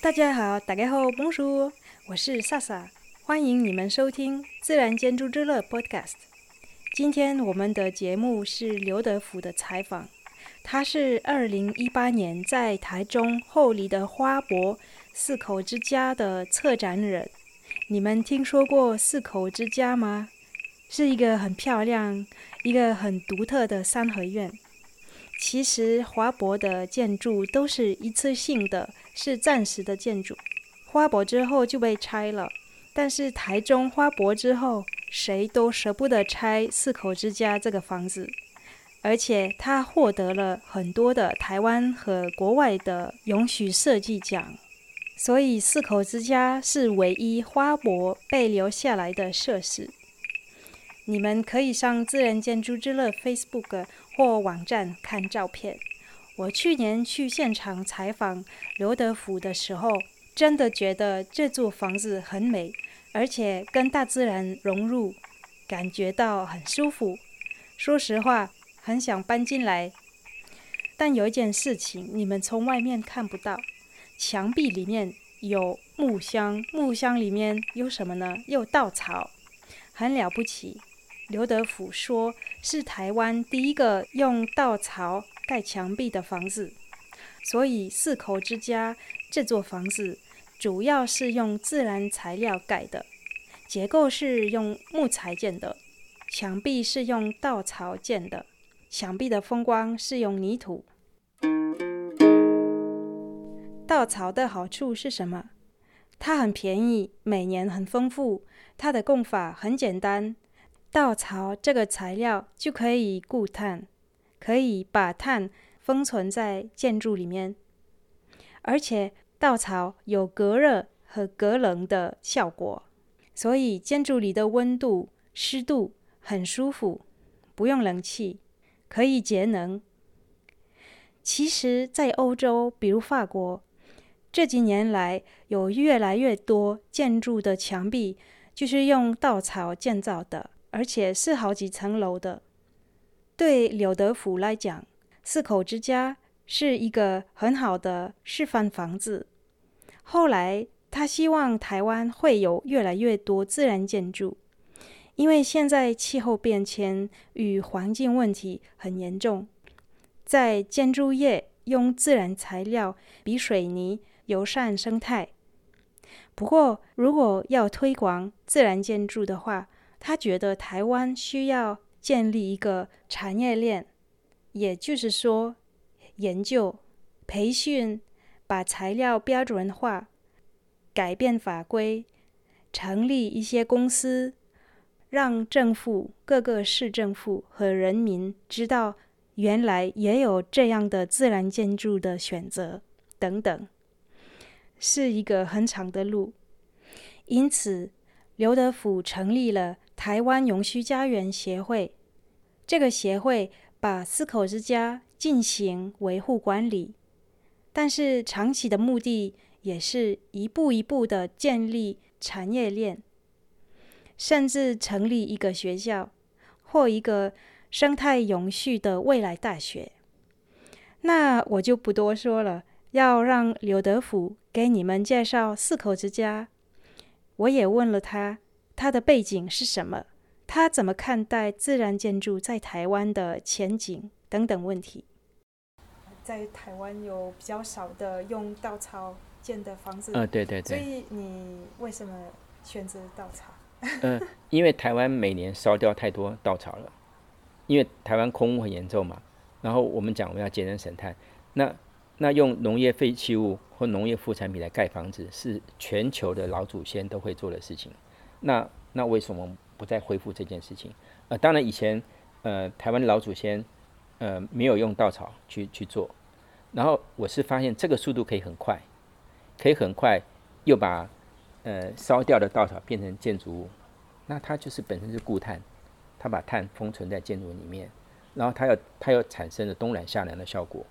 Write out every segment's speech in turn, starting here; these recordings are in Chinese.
大家好，大家好蒙叔我是萨萨，欢迎你们收听《自然建筑之乐》Podcast。今天我们的节目是刘德福的采访，他是二零一八年在台中后里的花博四口之家的策展人。你们听说过四口之家吗？是一个很漂亮、一个很独特的三合院。其实花博的建筑都是一次性的，是暂时的建筑。花博之后就被拆了，但是台中花博之后，谁都舍不得拆四口之家这个房子，而且他获得了很多的台湾和国外的永续设计奖，所以四口之家是唯一花博被留下来的设施。你们可以上自然建筑之乐 Facebook 或网站看照片。我去年去现场采访刘德福的时候，真的觉得这座房子很美，而且跟大自然融入，感觉到很舒服。说实话，很想搬进来。但有一件事情你们从外面看不到，墙壁里面有木箱，木箱里面有什么呢？有稻草，很了不起。刘德福说：“是台湾第一个用稻草盖墙壁的房子，所以四口之家这座房子主要是用自然材料盖的，结构是用木材建的，墙壁是用稻草建的，墙壁的风光是用泥土。稻草的好处是什么？它很便宜，每年很丰富，它的供法很简单。”稻草这个材料就可以固碳，可以把碳封存在建筑里面，而且稻草有隔热和隔冷的效果，所以建筑里的温度、湿度很舒服，不用冷气，可以节能。其实，在欧洲，比如法国，这几年来有越来越多建筑的墙壁就是用稻草建造的。而且是好几层楼的。对柳德福来讲，四口之家是一个很好的示范房子。后来，他希望台湾会有越来越多自然建筑，因为现在气候变迁与环境问题很严重，在建筑业用自然材料比水泥友善生态。不过，如果要推广自然建筑的话，他觉得台湾需要建立一个产业链，也就是说，研究、培训、把材料标准化、改变法规、成立一些公司，让政府、各个市政府和人民知道，原来也有这样的自然建筑的选择，等等，是一个很长的路。因此，刘德福成立了。台湾永续家园协会，这个协会把四口之家进行维护管理，但是长期的目的也是一步一步的建立产业链，甚至成立一个学校或一个生态永续的未来大学。那我就不多说了，要让刘德福给你们介绍四口之家。我也问了他。他的背景是什么？他怎么看待自然建筑在台湾的前景等等问题？在台湾有比较少的用稻草建的房子。呃，对对对。所以你为什么选择稻草？呃，因为台湾每年烧掉太多稻草了，因为台湾空污很严重嘛。然后我们讲我们要节能省碳，那那用农业废弃物或农业副产品来盖房子，是全球的老祖先都会做的事情。那那为什么不再恢复这件事情？呃，当然以前呃台湾老祖先呃没有用稻草去去做，然后我是发现这个速度可以很快，可以很快又把呃烧掉的稻草变成建筑物，那它就是本身是固碳，它把碳封存在建筑里面，然后它又它又产生了冬暖夏凉的效果，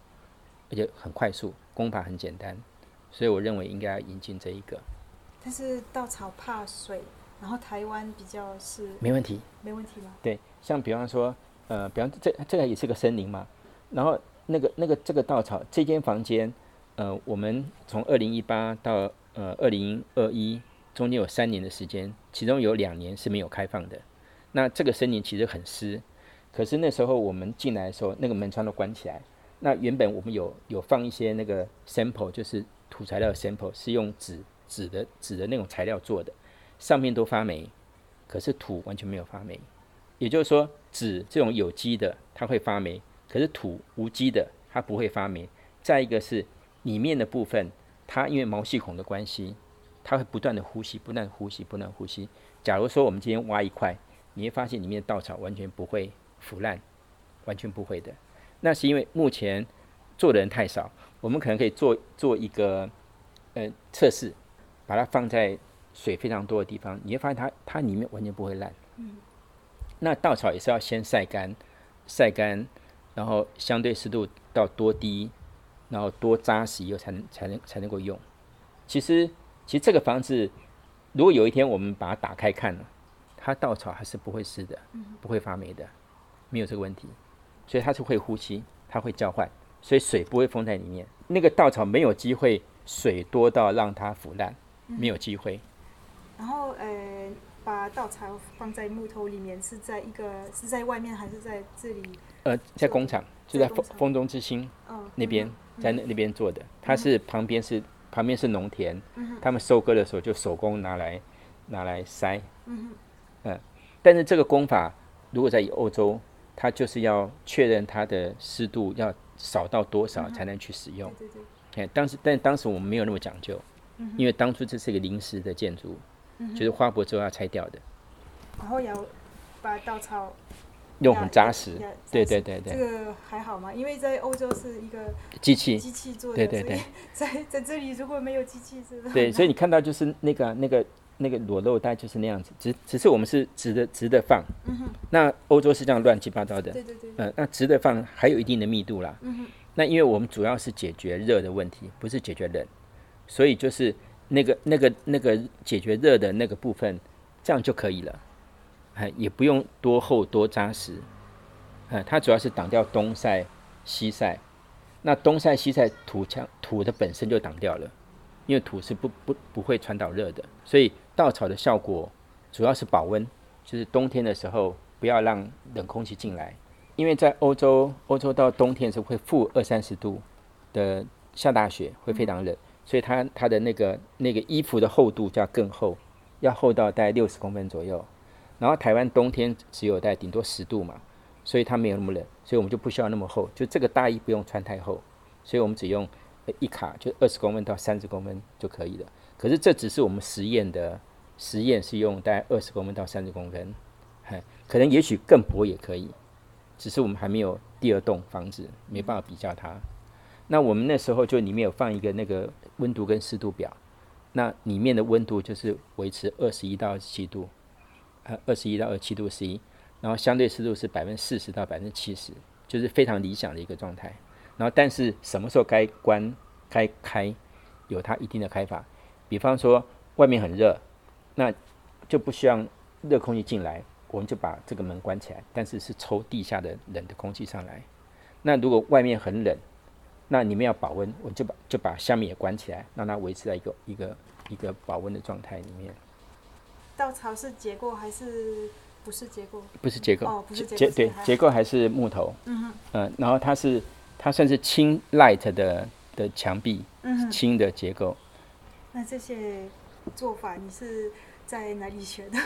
而且很快速，工法很简单，所以我认为应该要引进这一个。但是稻草怕水。然后台湾比较是没问题，没问题吗？对，像比方说，呃，比方这这个也是个森林嘛，然后那个那个这个稻草这间房间，呃，我们从二零一八到呃二零二一中间有三年的时间，其中有两年是没有开放的。那这个森林其实很湿，可是那时候我们进来的时候，那个门窗都关起来。那原本我们有有放一些那个 sample，就是土材料的 sample，是用纸纸的纸的那种材料做的，上面都发霉，可是土完全没有发霉。也就是说，纸这种有机的它会发霉，可是土无机的它不会发霉。再一个是里面的部分，它因为毛细孔的关系，它会不断的呼吸，不断呼吸，不断呼吸。假如说我们今天挖一块。你会发现里面的稻草完全不会腐烂，完全不会的。那是因为目前做的人太少，我们可能可以做做一个呃测试，把它放在水非常多的地方，你会发现它它里面完全不会烂。嗯。那稻草也是要先晒干，晒干，然后相对湿度到多低，然后多扎实以后才能才能才能够用。其实其实这个房子，如果有一天我们把它打开看了。它稻草还是不会湿的，不会发霉的，没有这个问题，所以它是会呼吸，它会交换，所以水不会封在里面。那个稻草没有机会水多到让它腐烂，没有机会。然后呃，把稻草放在木头里面，是在一个是在外面还是在这里？呃，在工厂，就在风风中之星那边，在那那边做的。它是旁边是旁边是农田，他们收割的时候就手工拿来拿来筛。嗯嗯，但是这个工法如果在欧洲，它就是要确认它的湿度要少到多少才能去使用。对对对。当时但当时我们没有那么讲究，因为当初这是一个临时的建筑，就是花博之后要拆掉的。然后要把稻草用很扎实。对对对对。这个还好吗？因为在欧洲是一个机器机器做的，对对对。在在这里如果没有机器是。对，所以你看到就是那个那个。那个裸露带就是那样子，只只是我们是直的直的放，嗯、哼那欧洲是这样乱七八糟的，对对对，嗯、呃，那直的放还有一定的密度啦，嗯、哼那因为我们主要是解决热的问题，不是解决冷，所以就是那个那个那个解决热的那个部分，这样就可以了，哎，也不用多厚多扎实，哎，它主要是挡掉东晒西晒，那东晒西晒土墙土的本身就挡掉了。因为土是不不不会传导热的，所以稻草的效果主要是保温，就是冬天的时候不要让冷空气进来。因为在欧洲，欧洲到冬天是会负二三十度的下大雪，会非常冷，所以它它的那个那个衣服的厚度就要更厚，要厚到大概六十公分左右。然后台湾冬天只有在顶多十度嘛，所以它没有那么冷，所以我们就不需要那么厚，就这个大衣不用穿太厚，所以我们只用。一卡就二十公分到三十公分就可以了。可是这只是我们实验的实验是用大概二十公分到三十公分，嘿，可能也许更薄也可以，只是我们还没有第二栋房子，没办法比较它。那我们那时候就里面有放一个那个温度跟湿度表，那里面的温度就是维持二十一到二十七度，呃，二十一到二十七度 C，然后相对湿度是百分之四十到百分之七十，就是非常理想的一个状态。然后，但是什么时候该关、该开，有它一定的开法。比方说，外面很热，那就不需要热空气进来，我们就把这个门关起来。但是是抽地下的冷的空气上来。那如果外面很冷，那你们要保温，我就把就把下面也关起来，让它维持在一个一个一个保温的状态里面。稻草是结构还是不是结构？不是结构，哦，不是结，对，结构还是木头。嗯哼。嗯，然后它是。它算是轻 light 的的墙壁，轻的结构。那这些做法你是在哪里学的？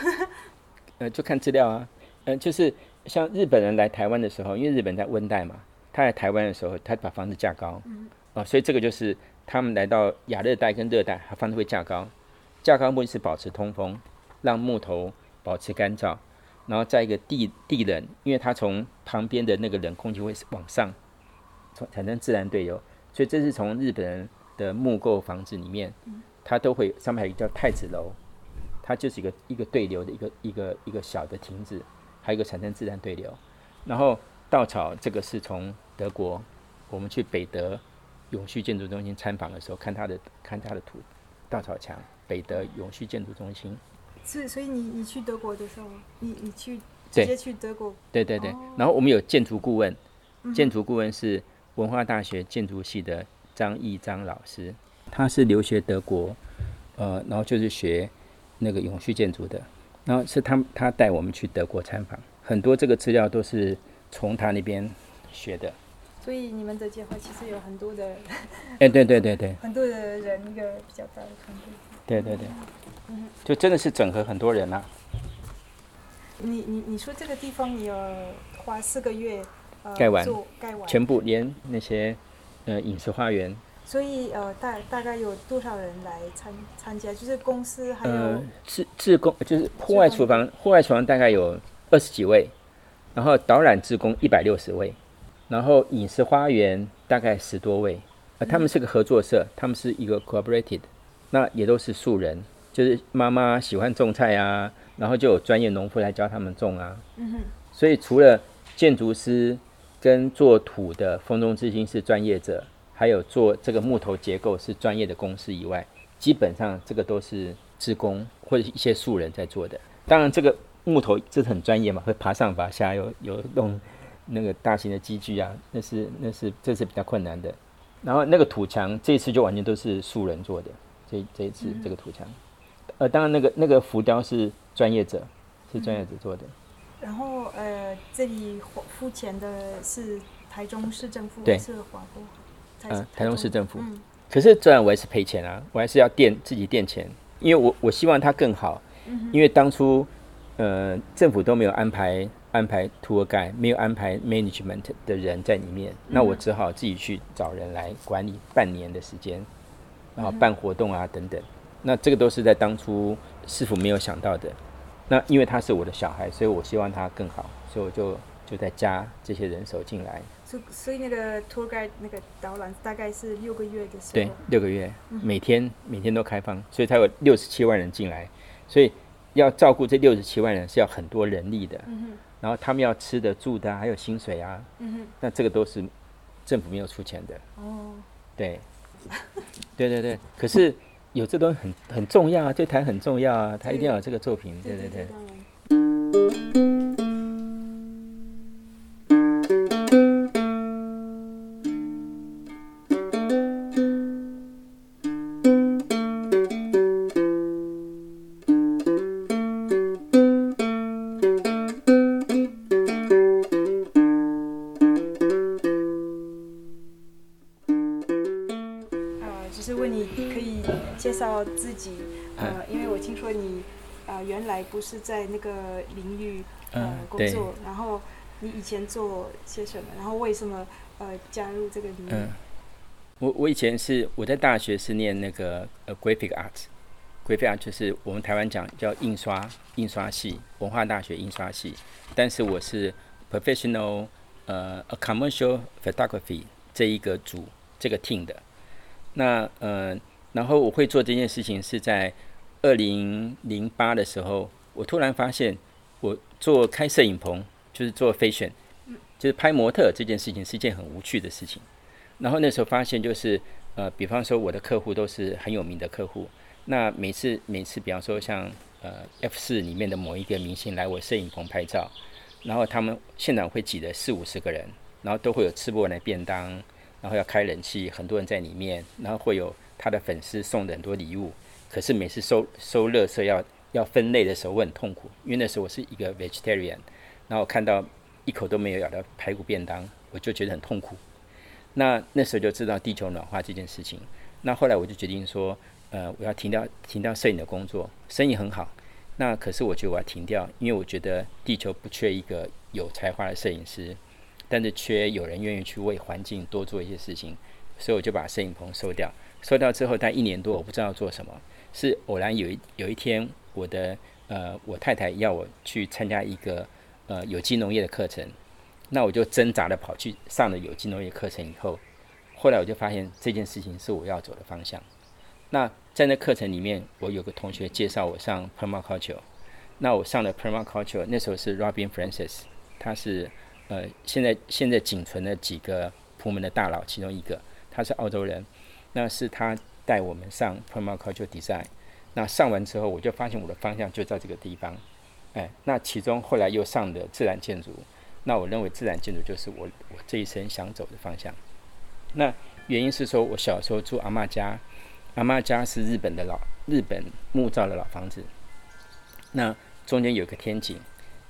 呃，就看资料啊。呃，就是像日本人来台湾的时候，因为日本在温带嘛，他来台湾的时候，他把房子架高。嗯。哦，所以这个就是他们来到亚热带跟热带，他房子会架高。架高目的是保持通风，让木头保持干燥，然后在一个地地冷，因为它从旁边的那个冷空气会往上。产生自然对流，所以这是从日本人的木构房子里面，它都会上面还有一个叫太子楼，它就是一个一个对流的一个一个一个小的亭子，还有一个产生自然对流。然后稻草这个是从德国，我们去北德永续建筑中心参访的时候，看它的看它的图，稻草墙，北德永续建筑中心。是，所以你你去德国的时候，你你去直接去德国？对对对，对。然后我们有建筑顾问，嗯、建筑顾问是文化大学建筑系的张义章老师，他是留学德国，呃，然后就是学那个永续建筑的，然后是他他带我们去德国参访，很多这个资料都是从他那边学的。所以你们的计划其实有很多的，哎，对对对对，很多的人一个比较大的团队。对对对，嗯，就真的是整合很多人啊。你你你说这个地方你要花四个月，呃，盖完，盖完，全部连那些呃饮食花园。所以呃大大概有多少人来参参加？就是公司还有呃自自工，就是户外厨房，户外厨房大概有二十几位，然后导览志工一百六十位。然后饮食花园大概十多位，呃，他们是个合作社，他们是一个 cooperated，那也都是素人，就是妈妈喜欢种菜啊，然后就有专业农夫来教他们种啊。嗯哼。所以除了建筑师跟做土的风中之星是专业者，还有做这个木头结构是专业的公司以外，基本上这个都是志工或者一些素人在做的。当然，这个木头这是很专业嘛，会爬上爬下，有有弄。那个大型的机具啊，那是那是这是比较困难的。然后那个土墙这一次就完全都是素人做的，这这一次这个土墙，呃，当然那个那个浮雕是专业者，是专业者做的。然后呃，这里付钱的是台中市政府，对，是华国，嗯、呃，台中市政府。嗯、可是这样我还是赔钱啊，我还是要垫自己垫钱，因为我我希望它更好，因为当初呃政府都没有安排。安排 tour guide 没有安排 management 的人在里面，那我只好自己去找人来管理半年的时间，然后办活动啊等等。那这个都是在当初师傅没有想到的。那因为他是我的小孩，所以我希望他更好，所以我就就在加这些人手进来。所所以那个 tour guide 那个导览大概是六个月的时候。对，六个月，每天每天都开放，所以才有六十七万人进来。所以要照顾这六十七万人是要很多人力的。嗯然后他们要吃的、住的，还有薪水啊。嗯。那这个都是政府没有出钱的。哦。对。对对对。可是有这东西很很重要啊，这台很重要啊，他一定要有这个作品。对 对对。不是在那个领域呃工作，然后你以前做些什么？然后为什么呃加入这个领域？嗯，我我以前是我在大学是念那个呃 graphic art，graphic art 就是我们台湾讲叫印刷印刷系，文化大学印刷系，但是我是 professional 呃 a commercial photography 这一个组这个 team 的。那呃，然后我会做这件事情是在二零零八的时候。我突然发现，我做开摄影棚就是做 fashion，就是拍模特这件事情是一件很无趣的事情。然后那时候发现，就是呃，比方说我的客户都是很有名的客户，那每次每次，比方说像呃 F 四里面的某一个明星来我摄影棚拍照，然后他们现场会挤了四五十个人，然后都会有吃不完的便当，然后要开冷气，很多人在里面，然后会有他的粉丝送的很多礼物，可是每次收收乐色要。要分类的时候，我很痛苦，因为那时候我是一个 vegetarian，然后我看到一口都没有咬的排骨便当，我就觉得很痛苦。那那时候就知道地球暖化这件事情。那后来我就决定说，呃，我要停掉停掉摄影的工作，生意很好。那可是我觉得我要停掉，因为我觉得地球不缺一个有才华的摄影师，但是缺有人愿意去为环境多做一些事情，所以我就把摄影棚收掉。收掉之后，待一年多，我不知道做什么，是偶然有一有一天。我的呃，我太太要我去参加一个呃有机农业的课程，那我就挣扎的跑去上了有机农业课程以后，后来我就发现这件事情是我要走的方向。那在那课程里面，我有个同学介绍我上 permaculture，那我上了 permaculture，那时候是 Robin Francis，他是呃现在现在仅存的几个朴门的大佬其中一个，他是澳洲人，那是他带我们上 permaculture design。那上完之后，我就发现我的方向就在这个地方。哎，那其中后来又上的自然建筑，那我认为自然建筑就是我我这一生想走的方向。那原因是说我小时候住阿嬷家，阿嬷家是日本的老日本木造的老房子，那中间有个天井，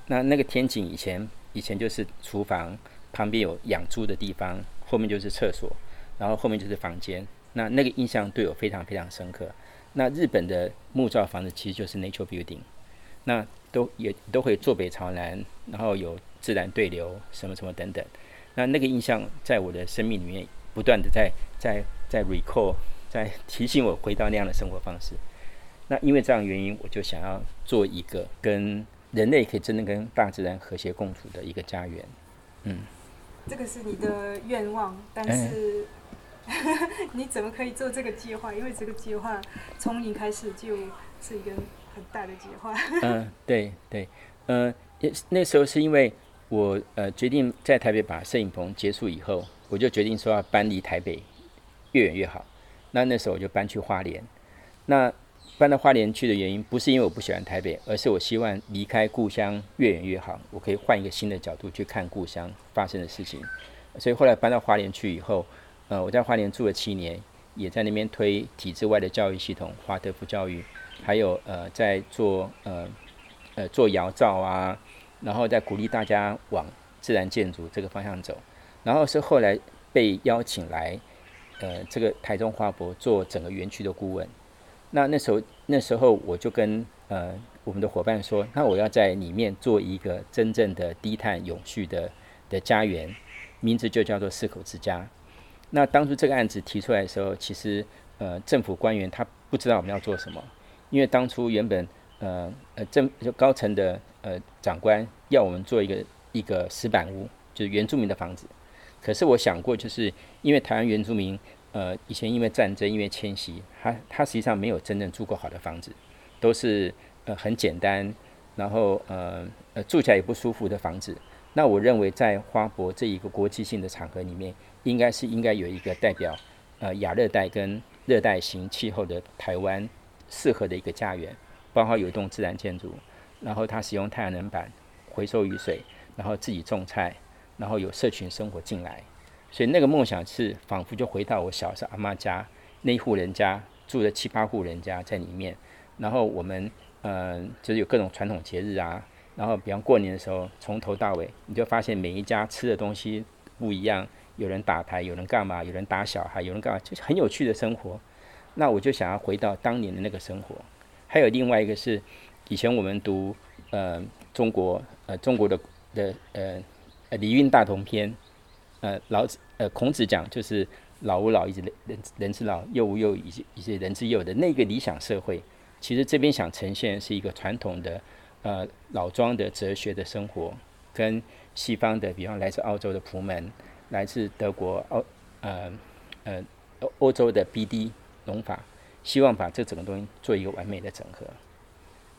那那个天井以前以前就是厨房，旁边有养猪的地方，后面就是厕所，然后后面就是房间。那那个印象对我非常非常深刻。那日本的木造房子其实就是 nature building，那都也都会坐北朝南，然后有自然对流，什么什么等等。那那个印象在我的生命里面不断的在在在 recall，在提醒我回到那样的生活方式。那因为这样原因，我就想要做一个跟人类可以真正跟大自然和谐共处的一个家园。嗯，这个是你的愿望，但是。你怎么可以做这个计划？因为这个计划从你开始就是一个很大的计划。嗯，对对，呃，那时候是因为我呃决定在台北把摄影棚结束以后，我就决定说要搬离台北越远越好。那那时候我就搬去花莲。那搬到花莲去的原因，不是因为我不喜欢台北，而是我希望离开故乡越远越好，我可以换一个新的角度去看故乡发生的事情。所以后来搬到花莲去以后。呃，我在花莲住了七年，也在那边推体制外的教育系统，华德福教育，还有呃，在做呃呃做窑灶啊，然后再鼓励大家往自然建筑这个方向走，然后是后来被邀请来呃这个台中花博做整个园区的顾问。那那时候那时候我就跟呃我们的伙伴说，那我要在里面做一个真正的低碳永续的的家园，名字就叫做四口之家。那当初这个案子提出来的时候，其实呃政府官员他不知道我们要做什么，因为当初原本呃呃政就高层的呃长官要我们做一个一个石板屋，就是原住民的房子。可是我想过，就是因为台湾原住民呃以前因为战争因为迁徙，他他实际上没有真正住过好的房子，都是呃很简单，然后呃呃住起来也不舒服的房子。那我认为在花博这一个国际性的场合里面，应该是应该有一个代表，呃，亚热带跟热带型气候的台湾适合的一个家园，包括有一栋自然建筑，然后它使用太阳能板回收雨水，然后自己种菜，然后有社群生活进来，所以那个梦想是仿佛就回到我小时候阿妈家那一户人家住了七八户人家在里面，然后我们呃就是有各种传统节日啊，然后比方过年的时候，从头到尾你就发现每一家吃的东西不一样。有人打牌，有人干嘛？有人打小孩，有人干嘛？就是很有趣的生活。那我就想要回到当年的那个生活。还有另外一个是，以前我们读呃中国呃中国的的呃《礼运大同篇》，呃老子呃孔子讲就是老吾老以及人人之老，幼吾幼以及以及人之幼的那个理想社会。其实这边想呈现是一个传统的呃老庄的哲学的生活，跟西方的，比方来自澳洲的普门。来自德国、欧呃呃欧欧洲的 BD 农法，希望把这整个东西做一个完美的整合。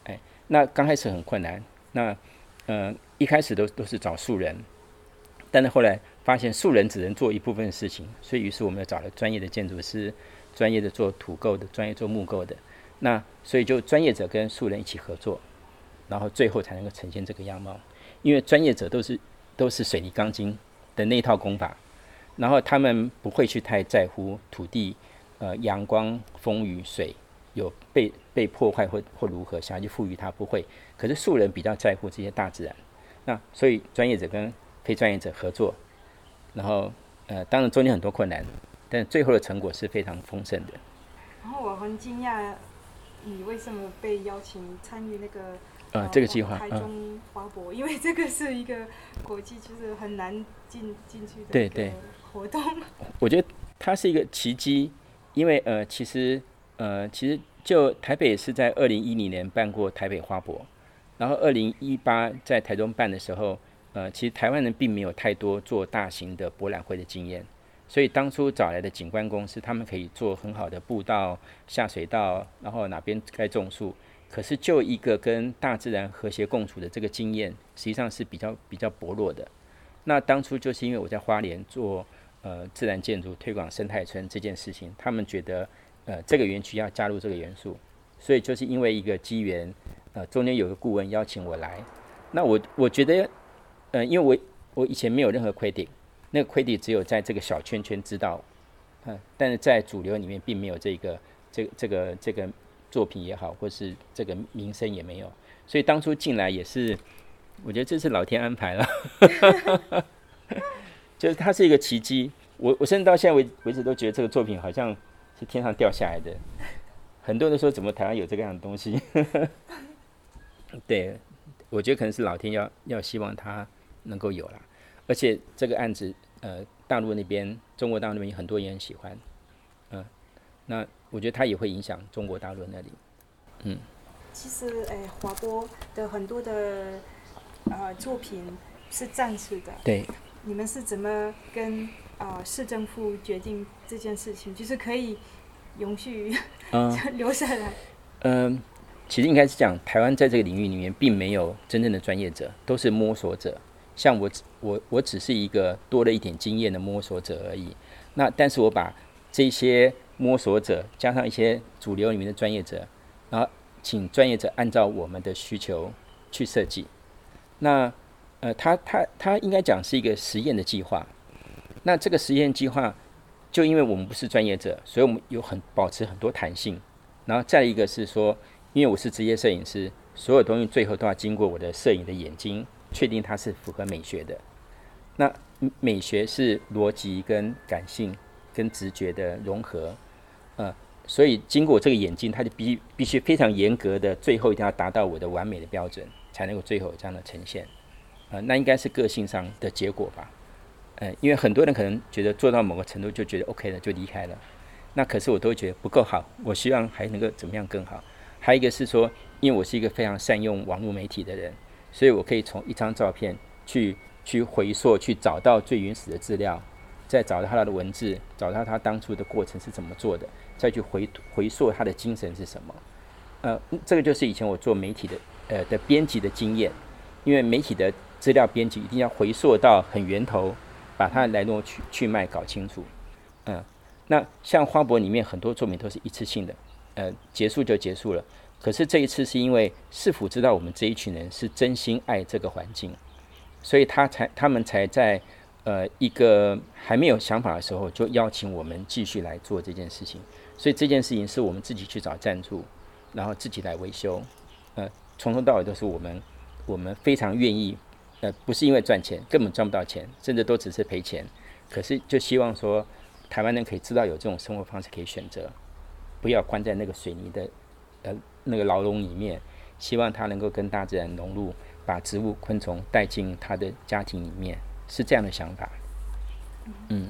哎，那刚开始很困难，那呃一开始都都是找素人，但是后来发现素人只能做一部分事情，所以于是我们又找了专业的建筑师，专业的做土构的，专业做木构的，那所以就专业者跟素人一起合作，然后最后才能够呈现这个样貌。因为专业者都是都是水泥钢筋。的那套功法，然后他们不会去太在乎土地，呃，阳光、风雨、水有被被破坏或或如何，想要去赋予它不会。可是素人比较在乎这些大自然，那所以专业者跟非专业者合作，然后呃，当然中间很多困难，但最后的成果是非常丰盛的。然后我很惊讶，你为什么被邀请参与那个？呃，这个计划，台中花博，因为这个是一个国际，就是很难进进去的对对活动。我觉得它是一个奇迹，因为呃，其实呃，其实就台北是在二零一零年办过台北花博，然后二零一八在台中办的时候，呃，其实台湾人并没有太多做大型的博览会的经验，所以当初找来的景观公司，他们可以做很好的步道、下水道，然后哪边该种树。可是，就一个跟大自然和谐共处的这个经验，实际上是比较比较薄弱的。那当初就是因为我在花莲做呃自然建筑推广生态村这件事情，他们觉得呃这个园区要加入这个元素，所以就是因为一个机缘，呃，中间有个顾问邀请我来，那我我觉得，呃，因为我我以前没有任何 credit，那个 credit 只有在这个小圈圈知道，嗯、但是在主流里面并没有这个这、这个这个作品也好，或是这个名声也没有，所以当初进来也是，我觉得这是老天安排了，就是它是一个奇迹，我我甚至到现在为为止都觉得这个作品好像是天上掉下来的。很多人都说，怎么台湾有这个样的东西？对，我觉得可能是老天要要希望他能够有啦。而且这个案子，呃，大陆那边、中国大陆那边很多人也很喜欢，那我觉得它也会影响中国大陆那里。嗯，其实，哎，华波的很多的呃作品是暂时的。对。你们是怎么跟啊、呃、市政府决定这件事情？就是可以。永续，嗯，留下来。嗯，其实应该是讲，台湾在这个领域里面，并没有真正的专业者，都是摸索者。像我，我，我只是一个多了一点经验的摸索者而已。那但是我把这些摸索者加上一些主流里面的专业者，然后请专业者按照我们的需求去设计。那呃，他他他应该讲是一个实验的计划。那这个实验计划。就因为我们不是专业者，所以我们有很保持很多弹性。然后再一个是说，因为我是职业摄影师，所有东西最后都要经过我的摄影的眼睛，确定它是符合美学的。那美学是逻辑跟感性跟直觉的融合，呃，所以经过这个眼睛，它就必必须非常严格的，最后一定要达到我的完美的标准，才能够最后这样的呈现。呃，那应该是个性上的结果吧。嗯，因为很多人可能觉得做到某个程度就觉得 OK 了，就离开了。那可是我都觉得不够好，我希望还能够怎么样更好。还有一个是说，因为我是一个非常善用网络媒体的人，所以我可以从一张照片去去回溯，去找到最原始的资料，再找到他的文字，找到他当初的过程是怎么做的，再去回回溯他的精神是什么。呃，这个就是以前我做媒体的呃的编辑的经验，因为媒体的资料编辑一定要回溯到很源头。把它来龙去去脉搞清楚，嗯，那像花博里面很多作品都是一次性的，呃，结束就结束了。可是这一次是因为市府知道我们这一群人是真心爱这个环境，所以他才他们才在呃一个还没有想法的时候就邀请我们继续来做这件事情。所以这件事情是我们自己去找赞助，然后自己来维修，呃，从头到尾都是我们我们非常愿意。呃，不是因为赚钱，根本赚不到钱，甚至都只是赔钱。可是就希望说，台湾人可以知道有这种生活方式可以选择，不要关在那个水泥的呃那个牢笼里面。希望他能够跟大自然融入，把植物、昆虫带进他的家庭里面，是这样的想法。嗯。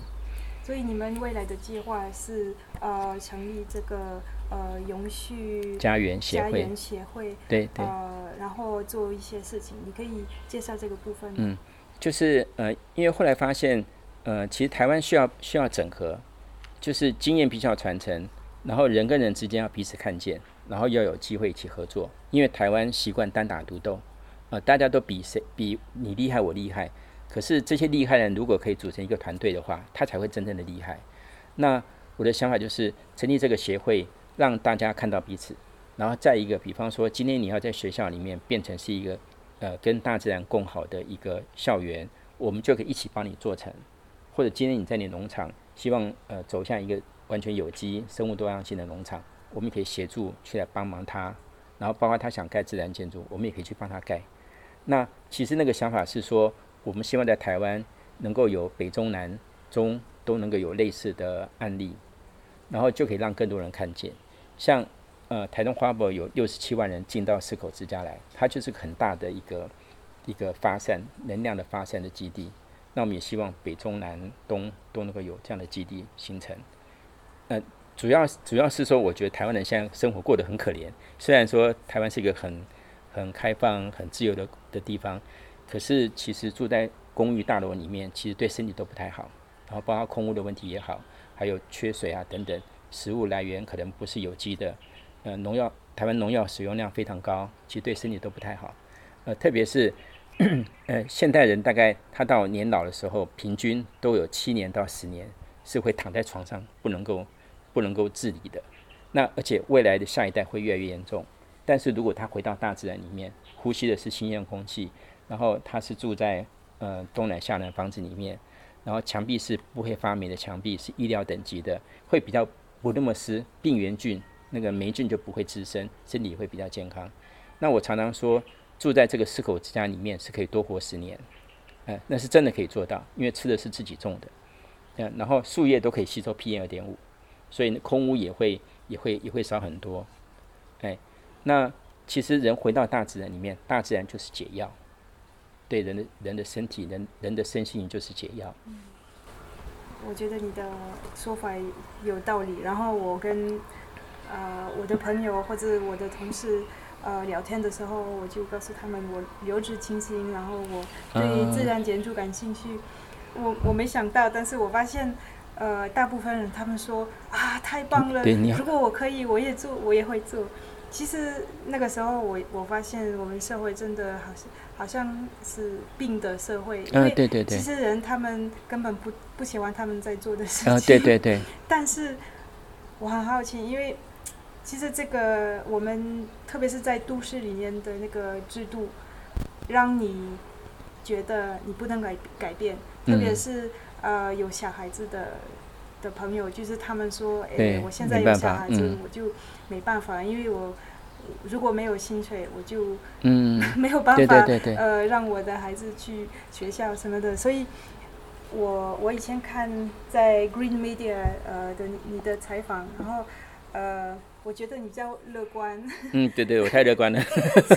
所以你们未来的计划是呃成立这个呃永续家园协会，家园协会对对，呃然后做一些事情，你可以介绍这个部分。嗯，就是呃因为后来发现呃其实台湾需要需要整合，就是经验必须要传承，然后人跟人之间要彼此看见，然后要有机会一起合作，因为台湾习惯单打独斗，呃大家都比谁比你厉害我厉害。可是这些厉害人如果可以组成一个团队的话，他才会真正的厉害。那我的想法就是成立这个协会，让大家看到彼此。然后再一个，比方说今天你要在学校里面变成是一个呃跟大自然共好的一个校园，我们就可以一起帮你做成。或者今天你在你农场希望呃走向一个完全有机、生物多样性的农场，我们可以协助去来帮忙他。然后包括他想盖自然建筑，我们也可以去帮他盖。那其实那个想法是说。我们希望在台湾能够有北中南中都能够有类似的案例，然后就可以让更多人看见。像呃台东花博有六十七万人进到四口之家来，它就是很大的一个一个发散能量的发散的基地。那我们也希望北中南东都能够有这样的基地形成。呃，主要主要是说，我觉得台湾人现在生活过得很可怜。虽然说台湾是一个很很开放、很自由的的地方。可是，其实住在公寓大楼里面，其实对身体都不太好。然后，包括空污的问题也好，还有缺水啊等等，食物来源可能不是有机的。呃，农药，台湾农药使用量非常高，其实对身体都不太好。呃，特别是，呃，现代人大概他到年老的时候，平均都有七年到十年是会躺在床上不能够不能够自理的。那而且未来的下一代会越来越严重。但是如果他回到大自然里面，呼吸的是新鲜空气，然后他是住在呃冬暖夏暖房子里面，然后墙壁是不会发霉的墙壁，是医疗等级的，会比较不那么湿，病原菌那个霉菌就不会滋生，身体会比较健康。那我常常说，住在这个四口之家里面是可以多活十年，哎、那是真的可以做到，因为吃的是自己种的，嗯、然后树叶都可以吸收 PM 二点五，所以空污也会也会也会少很多，哎。那其实人回到大自然里面，大自然就是解药，对人的人的身体、人人的身心就是解药。嗯，我觉得你的说法有道理。然后我跟呃我的朋友或者我的同事呃聊天的时候，我就告诉他们我留职停薪，然后我对自然建筑感兴趣。嗯、我我没想到，但是我发现呃大部分人他们说啊太棒了，如果我可以，我也做，我也会做。其实那个时候我，我我发现我们社会真的好像好像是病的社会，因为其实人他们根本不不喜欢他们在做的事情。对对对。但是我很好奇，因为其实这个我们特别是在都市里面的那个制度，让你觉得你不能改改变，特别是呃有小孩子的的朋友，就是他们说，哎，我现在有小孩子，我就。没办法，因为我如果没有薪水，我就嗯 没有办法呃让我的孩子去学校什么的。所以我我以前看在 Green Media 呃的你的采访，然后呃我觉得你比较乐观。嗯，对对，我太乐观了。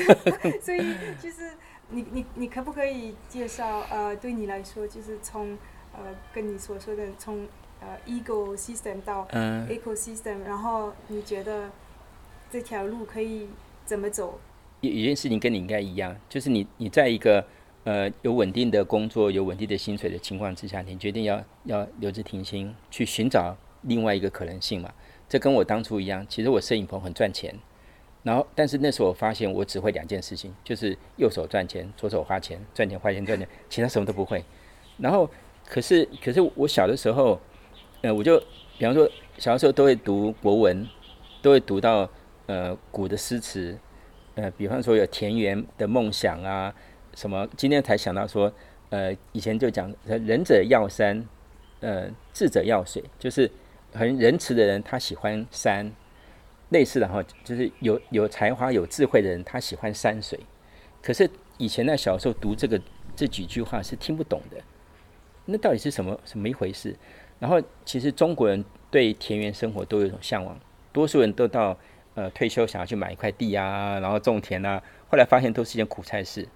所以就是你你你可不可以介绍呃对你来说，就是从呃跟你所说的从呃 ecosystem 到 ecosystem，然后你觉得？这条路可以怎么走？有有件事情跟你应该一样，就是你你在一个呃有稳定的工作、有稳定的薪水的情况之下，你决定要要留职停薪，去寻找另外一个可能性嘛？这跟我当初一样，其实我摄影棚很赚钱，然后但是那时候我发现我只会两件事情，就是右手赚钱，左手花钱，赚钱花钱赚钱，其他什么都不会。然后可是可是我小的时候，呃，我就比方说小时候都会读国文，都会读到。呃，古的诗词，呃，比方说有田园的梦想啊，什么？今天才想到说，呃，以前就讲仁者要山，呃，智者要水，就是很仁慈的人他喜欢山，类似的哈，就是有有才华、有智慧的人他喜欢山水。可是以前那小时候读这个这几句话是听不懂的，那到底是什么什么一回事？然后其实中国人对田园生活都有一种向往，多数人都到。呃，退休想要去买一块地啊，然后种田啊，后来发现都是一件苦差事。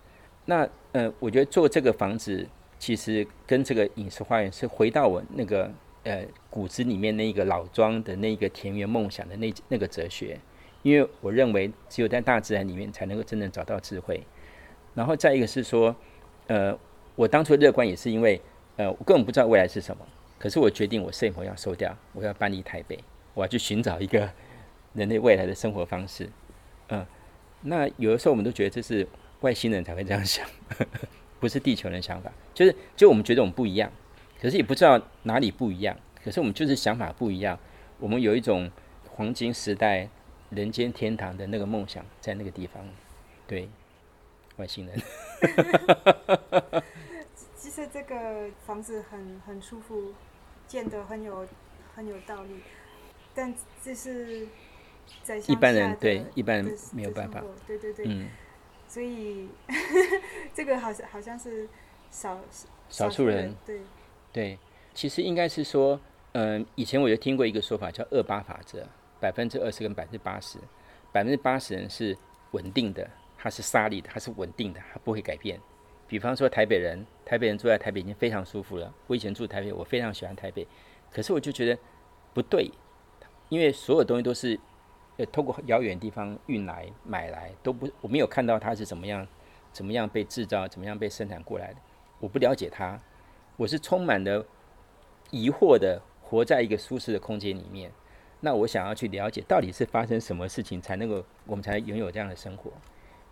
那呃，我觉得做这个房子，其实跟这个饮食花园是回到我那个呃骨子里面那个老庄的那个田园梦想的那那个哲学。因为我认为，只有在大自然里面才能够真正找到智慧。然后再一个是说，呃，我当初乐观也是因为，呃，我根本不知道未来是什么。可是我决定，我摄影棚要收掉，我要搬离台北，我要去寻找一个。人类未来的生活方式，嗯，那有的时候我们都觉得这是外星人才会这样想，不是地球人想法。就是，就我们觉得我们不一样，可是也不知道哪里不一样。可是我们就是想法不一样。我们有一种黄金时代、人间天堂的那个梦想在那个地方。对，外星人。其实这个房子很很舒服，建得很有很有道理，但这是在。一般人对一般人没有办法，对对对，嗯，所以 这个好像好像是少少数人，对。对，其实应该是说，嗯，以前我就听过一个说法叫二八法则，百分之二十跟百分之八十，百分之八十人是稳定的，他是沙粒的，他是稳定的，他不会改变。比方说台北人，台北人住在台北已经非常舒服了。我以前住台北，我非常喜欢台北，可是我就觉得不对，因为所有东西都是。呃，透过遥远地方运来买来都不，我没有看到它是怎么样，怎么样被制造，怎么样被生产过来的，我不了解它，我是充满了疑惑的，活在一个舒适的空间里面。那我想要去了解，到底是发生什么事情才能够，我们才拥有这样的生活？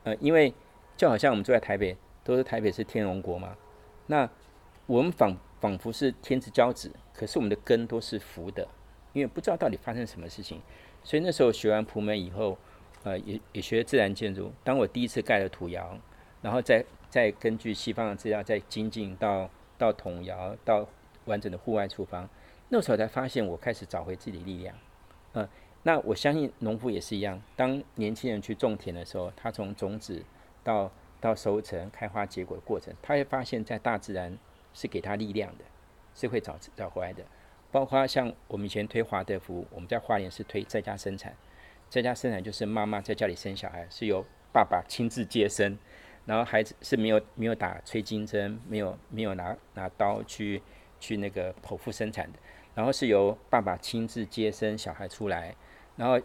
呃，因为就好像我们住在台北，都是台北是天龙国嘛，那我们仿仿佛是天之骄子，可是我们的根都是浮的，因为不知道到底发生什么事情。所以那时候学完普门以后，呃，也也学自然建筑。当我第一次盖了土窑，然后再再根据西方的资料再精进到到筒窑，到完整的户外厨房，那时候才发现我开始找回自己的力量。嗯、那我相信农夫也是一样。当年轻人去种田的时候，他从种子到到收成、开花结果的过程，他会发现，在大自然是给他力量的，是会找找回来的。包括像我们以前推华德福，我们在花莲是推在家生产，在家生产就是妈妈在家里生小孩，是由爸爸亲自接生，然后孩子是没有没有打催经针，没有没有拿拿刀去去那个剖腹生产的，然后是由爸爸亲自接生小孩出来，然后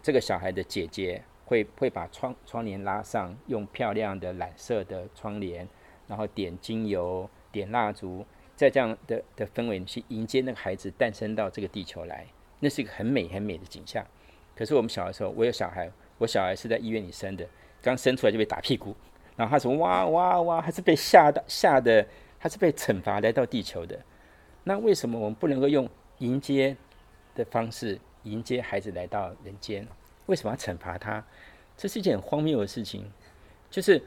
这个小孩的姐姐会会把窗窗帘拉上，用漂亮的蓝色的窗帘，然后点精油，点蜡烛。在这样的的氛围去迎接那个孩子诞生到这个地球来，那是一个很美很美的景象。可是我们小的时候，我有小孩，我小孩是在医院里生的，刚生出来就被打屁股，然后他说哇哇哇，还是被吓到吓的，他是被惩罚来到地球的。那为什么我们不能够用迎接的方式迎接孩子来到人间？为什么要惩罚他？这是一件很荒谬的事情。就是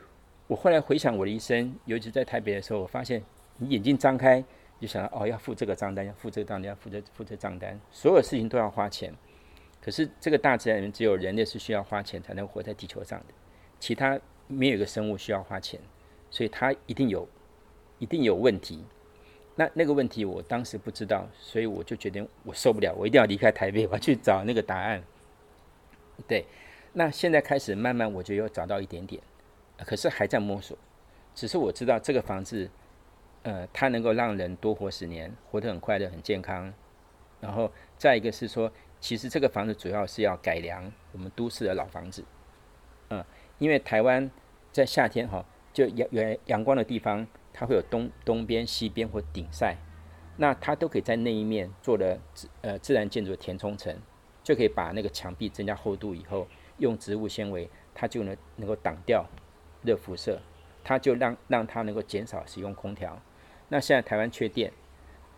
我后来回想我的一生，尤其在台北的时候，我发现。你眼睛张开，就想到哦，要付这个账单，要付这个账单，要付这付这账单，所有事情都要花钱。可是这个大自然里面只有人类是需要花钱才能活在地球上的，其他没有一个生物需要花钱，所以它一定有，一定有问题。那那个问题我当时不知道，所以我就决定我受不了，我一定要离开台北，我要去找那个答案。对，那现在开始慢慢我就又找到一点点，可是还在摸索。只是我知道这个房子。呃，它能够让人多活十年，活得很快乐、很健康。然后再一个是说，其实这个房子主要是要改良我们都市的老房子。嗯，因为台湾在夏天哈，就阳阳阳光的地方，它会有东东边、西边或顶晒，那它都可以在那一面做了自呃自然建筑的填充层，就可以把那个墙壁增加厚度以后，用植物纤维，它就能能够挡掉热辐射，它就让让它能够减少使用空调。那现在台湾缺电，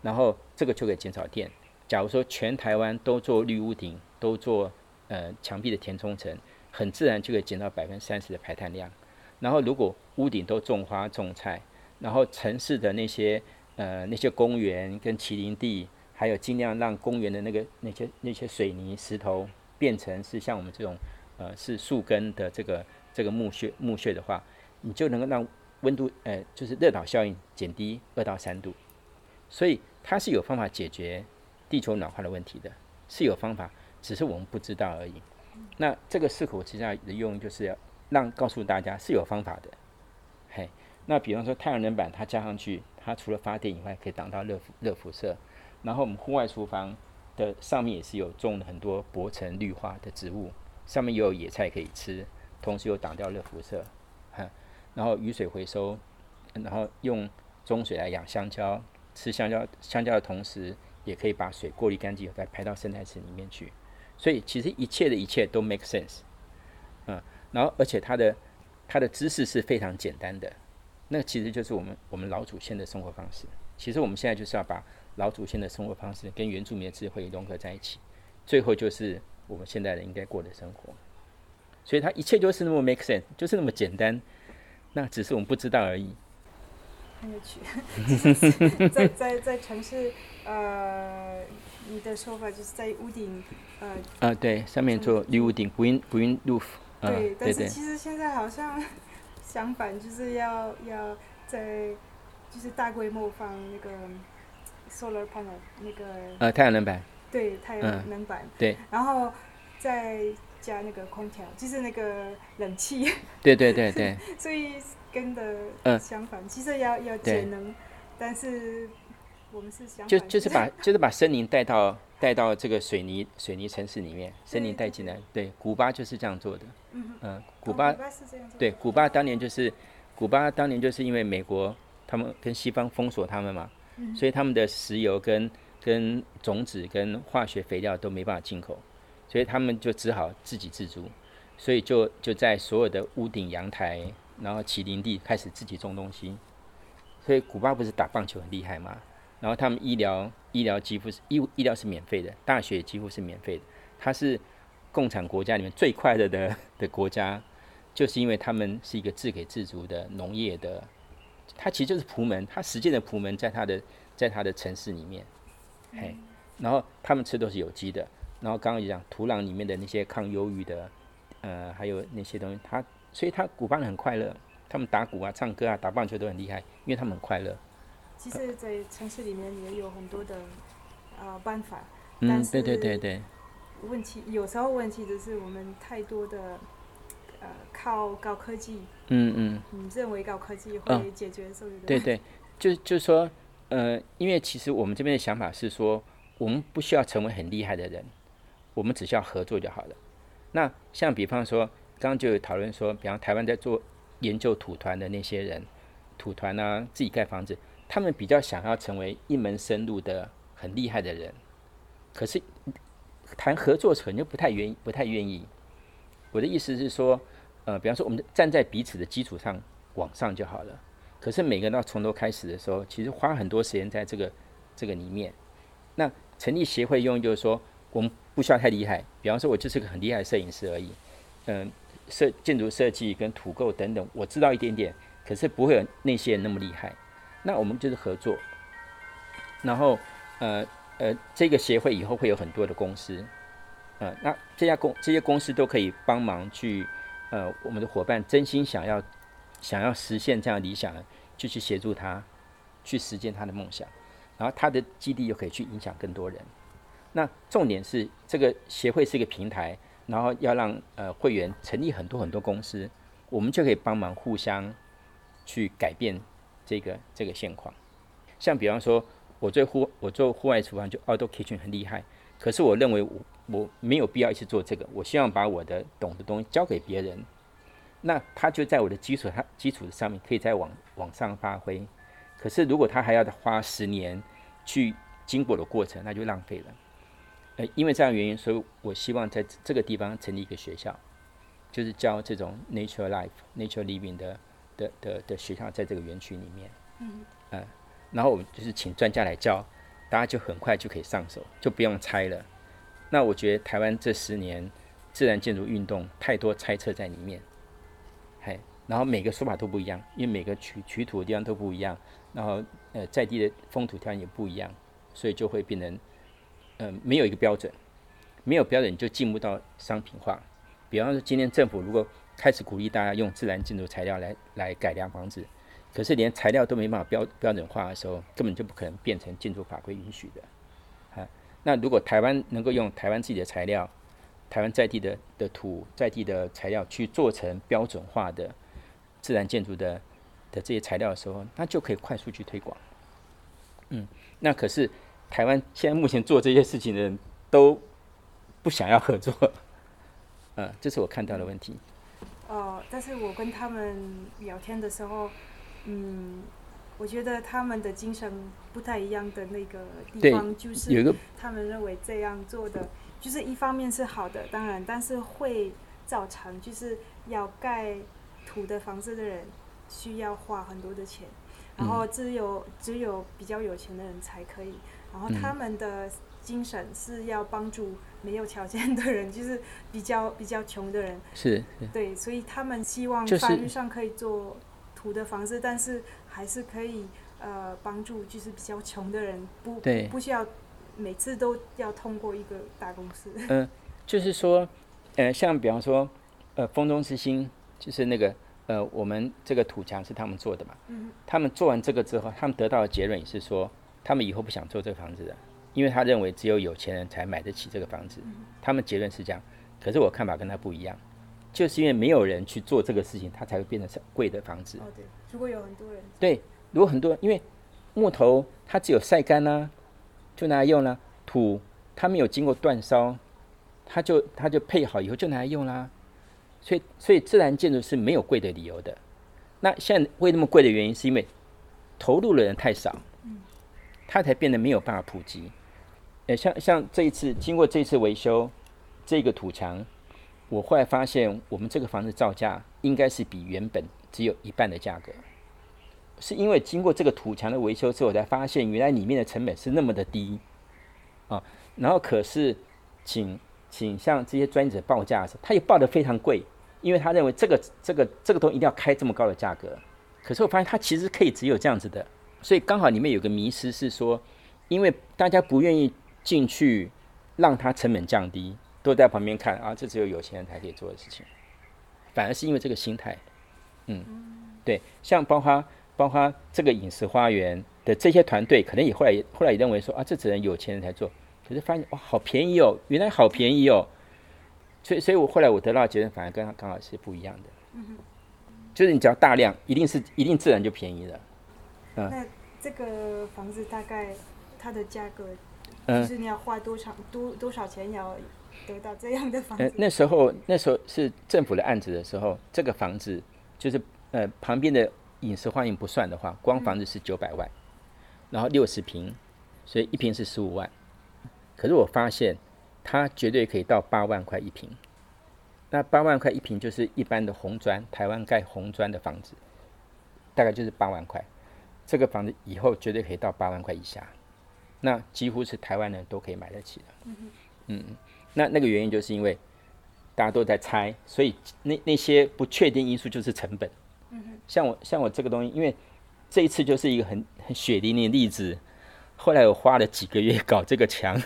然后这个就可以减少电。假如说全台湾都做绿屋顶，都做呃墙壁的填充层，很自然就可以减少百分之三十的排碳量。然后如果屋顶都种花种菜，然后城市的那些呃那些公园跟麒麟地，还有尽量让公园的那个那些那些水泥石头变成是像我们这种呃是树根的这个这个木屑木屑的话，你就能够让。温度，呃，就是热岛效应减低二到三度，所以它是有方法解决地球暖化的问题的，是有方法，只是我们不知道而已。那这个四口气象的用就是要让告诉大家是有方法的。嘿，那比方说太阳能板它加上去，它除了发电以外，可以挡到热热辐射。然后我们户外厨房的上面也是有种了很多薄层绿化的植物，上面也有野菜可以吃，同时又挡掉热辐射。哈然后雨水回收，然后用中水来养香蕉，吃香蕉香蕉的同时，也可以把水过滤干净，再排到生态池里面去。所以其实一切的一切都 make sense，嗯，然后而且它的它的知识是非常简单的，那其实就是我们我们老祖先的生活方式。其实我们现在就是要把老祖先的生活方式跟原住民的智慧融合在一起，最后就是我们现代人应该过的生活。所以它一切就是那么 make sense，就是那么简单。那只是我们不知道而已。很有趣，在在在城市，呃，你的说法就是在屋顶，呃。啊，对，上面做绿屋顶，green green roof。对，但是其实现在好像 相反，就是要要在就是大规模放那个 solar panel 那个。呃，太阳能板。对，太阳能板。对。然后再。加那个空调，就是那个冷气。对对对对。所以跟的相反，嗯、其实要要节能，但是我们是相反。就就是把 就是把森林带到带到这个水泥水泥城市里面，森林带进来。对，古巴就是这样做的。嗯哼嗯，古巴。哦、古巴是这样。对，古巴当年就是古巴当年就是因为美国他们跟西方封锁他们嘛，所以他们的石油跟跟种子跟化学肥料都没办法进口。所以他们就只好自给自足，所以就就在所有的屋顶、阳台，然后麒麟地开始自己种东西。所以古巴不是打棒球很厉害吗？然后他们医疗医疗几乎是医医疗是免费的，大学几乎是免费的。它是共产国家里面最快乐的的国家，就是因为他们是一个自给自足的农业的，它其实就是蒲门，它实践的蒲门在它的在它的城市里面，嘿，然后他们吃都是有机的，然后刚刚也讲土壤里面的那些抗忧郁的，呃，还有那些东西，它所以它古巴人很快乐，他们打鼓啊、唱歌啊、打棒球都很厉害，因为他们很快乐。其实，在城市里面也有很多的呃办法，嗯，对对对对。问题有时候问题就是我们太多的呃靠高科技，嗯嗯，你认为高科技会解决所有的？对对，就就是说呃，因为其实我们这边的想法是说，我们不需要成为很厉害的人，我们只需要合作就好了。那像比方说，刚刚就有讨论说，比方台湾在做研究土团的那些人，土团啊，自己盖房子，他们比较想要成为一门深入的很厉害的人，可是。谈合作可能就不太愿意，不太愿意。我的意思是说，呃，比方说我们站在彼此的基础上往上就好了。可是每个人要从头开始的时候，其实花很多时间在这个这个里面。那成立协会用就是说，我们不需要太厉害。比方说，我就是个很厉害的摄影师而已。嗯、呃，设建筑设计跟土构等等，我知道一点点，可是不会有那些人那么厉害。那我们就是合作，然后呃。呃，这个协会以后会有很多的公司，呃，那这家公这些公司都可以帮忙去，呃，我们的伙伴真心想要想要实现这样理想，就去协助他去实现他的梦想，然后他的基地又可以去影响更多人。那重点是这个协会是一个平台，然后要让呃会员成立很多很多公司，我们就可以帮忙互相去改变这个这个现况，像比方说。我做户我做户外厨房就 Auto Kitchen 很厉害，可是我认为我我没有必要一直做这个，我希望把我的懂的东西交给别人，那他就在我的基础他基础上面可以再往往上发挥，可是如果他还要花十年去经过的过程，那就浪费了。呃，因为这样原因，所以我希望在这个地方成立一个学校，就是教这种 Nature Life、Nature Living 的的的的学校，在这个园区里面，嗯，呃然后我们就是请专家来教，大家就很快就可以上手，就不用猜了。那我觉得台湾这十年自然建筑运动太多猜测在里面，嘿，然后每个说法都不一样，因为每个取取土的地方都不一样，然后呃在地的风土条件也不一样，所以就会变成、呃、没有一个标准，没有标准就进不到商品化。比方说今天政府如果开始鼓励大家用自然建筑材料来来改良房子。可是连材料都没办法标标准化的时候，根本就不可能变成建筑法规允许的。那如果台湾能够用台湾自己的材料，台湾在地的的土在地的材料去做成标准化的自然建筑的的这些材料的时候，那就可以快速去推广。嗯，那可是台湾现在目前做这些事情的人都不想要合作。嗯、这是我看到的问题。哦，但是我跟他们聊天的时候。嗯，我觉得他们的精神不太一样的那个地方，就是他们认为这样做的，就是一方面是好的，当然，但是会造成就是要盖土的房子的人需要花很多的钱，然后只有只有比较有钱的人才可以，然后他们的精神是要帮助没有条件的人，就是比较 比较穷的人，是，对，所以他们希望法律上可以做。土的房子，但是还是可以呃帮助，就是比较穷的人不对不需要每次都要通过一个大公司。嗯、呃，就是说，呃，像比方说，呃，风中之星，就是那个呃，我们这个土墙是他们做的嘛。嗯。他们做完这个之后，他们得到的结论也是说，他们以后不想做这个房子的，因为他认为只有有钱人才买得起这个房子。嗯。他们结论是这样，可是我看法跟他不一样。就是因为没有人去做这个事情，它才会变成贵的房子。哦，对，如果有很多人。对，如果很多人，因为木头它只有晒干啦，就拿来用啦。土它没有经过煅烧，它就它就配好以后就拿来用啦。所以，所以自然建筑是没有贵的理由的。那现在为那么贵的原因，是因为投入的人太少，它才变得没有办法普及。呃，像像这一次经过这次维修，这个土墙。我后来发现，我们这个房子造价应该是比原本只有一半的价格，是因为经过这个土墙的维修之后，我才发现原来里面的成本是那么的低啊。然后可是，请请向这些专业者报价的时候，他也报得非常贵，因为他认为这个这个这个东西一定要开这么高的价格。可是我发现他其实可以只有这样子的，所以刚好里面有个迷失是说，因为大家不愿意进去，让他成本降低，都在旁边看啊，这只有有钱人才可以做的事情，反而是因为这个心态，嗯，对，像包括包括这个饮食花园的这些团队，可能也后来也后来也认为说啊，这只能有钱人才做。可是发现哇，好便宜哦！原来好便宜哦，所以，所以我后来我得到的结论，反而跟他刚好是不一样的。嗯哼，就是你只要大量，一定是一定自然就便宜了。嗯，那这个房子大概它的价格，就是你要花多长多多少钱要得到这样的房子？呃，那时候那时候是政府的案子的时候，这个房子就是呃旁边的饮食花园不算的话，光房子是九百万，嗯，然后六十平，所以一平是十五万。可是我发现，它绝对可以到八万块一平。那八万块一平就是一般的红砖，台湾盖红砖的房子，大概就是八万块。这个房子以后绝对可以到八万块以下，那几乎是台湾人都可以买得起的。嗯嗯，那那个原因就是因为大家都在猜，所以那那些不确定因素就是成本。像我像我这个东西，因为这一次就是一个很很血淋淋的例子。后来我花了几个月搞这个墙。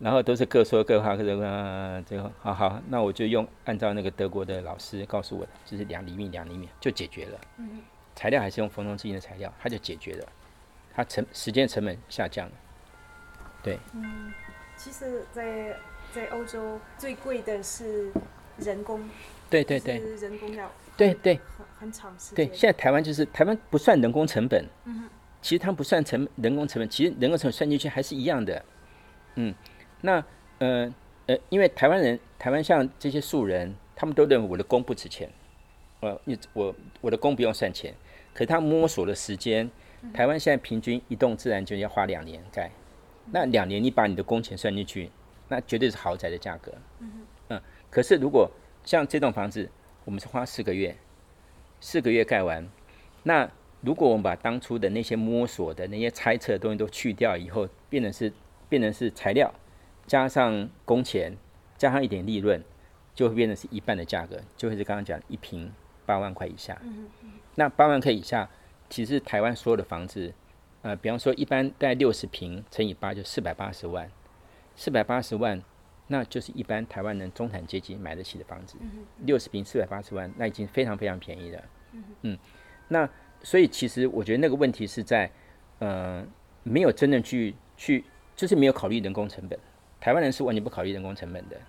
然后都是各说各话，各说啊，最后好好，那我就用按照那个德国的老师告诉我的，就是两厘米两厘米就解决了。嗯。材料还是用缝中之音的材料，它就解决了，它成时间成本下降了。对。嗯，其实在，在在欧洲最贵的是人工。对对对。人工要。对对。很很长时间。对，现在台湾就是台湾不算人工成本。嗯。其实它不算成人工成本，其实人工成本算进去还是一样的。嗯。那呃呃，因为台湾人，台湾像这些素人，他们都认为我的工不值钱，呃，你我我的工不用算钱，可是他摸索的时间，台湾现在平均一栋自然就要花两年盖，那两年你把你的工钱算进去，那绝对是豪宅的价格，嗯，可是如果像这栋房子，我们是花四个月，四个月盖完，那如果我们把当初的那些摸索的那些猜测的东西都去掉以后，变成是变成是材料。加上工钱，加上一点利润，就会变成是一半的价格，就会是刚刚讲一平八万块以下。那八万块以下，其实台湾所有的房子，呃，比方说一般大概六十平乘以八就四百八十万，四百八十万，那就是一般台湾人中产阶级买得起的房子。六十平四百八十万，那已经非常非常便宜了。嗯，那所以其实我觉得那个问题是在，呃，没有真正去去，就是没有考虑人工成本。台湾人是完全不考虑人工成本的，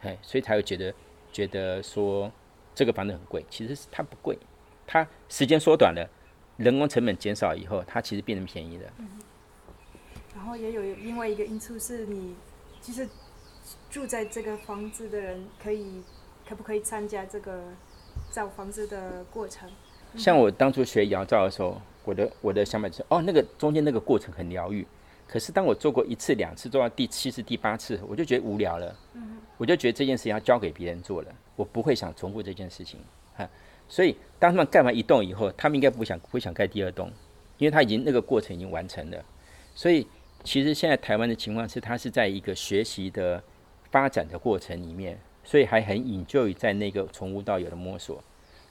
哎，所以才会觉得觉得说这个房子很贵。其实是它不贵，它时间缩短了，人工成本减少以后，它其实变成便宜的。嗯。然后也有另外一个因素是你，其实住在这个房子的人可以可不可以参加这个造房子的过程？像我当初学窑造的时候，我的我的想法就是，哦，那个中间那个过程很疗愈。可是当我做过一次、两次，做到第七次、第八次，我就觉得无聊了。嗯我就觉得这件事情要交给别人做了，我不会想重复这件事情。哈，所以当他们盖完一栋以后，他们应该不想不会想盖第二栋，因为他已经那个过程已经完成了。所以其实现在台湾的情况是，他是在一个学习的发展的过程里面，所以还很 enjoy 在那个从无到有的摸索。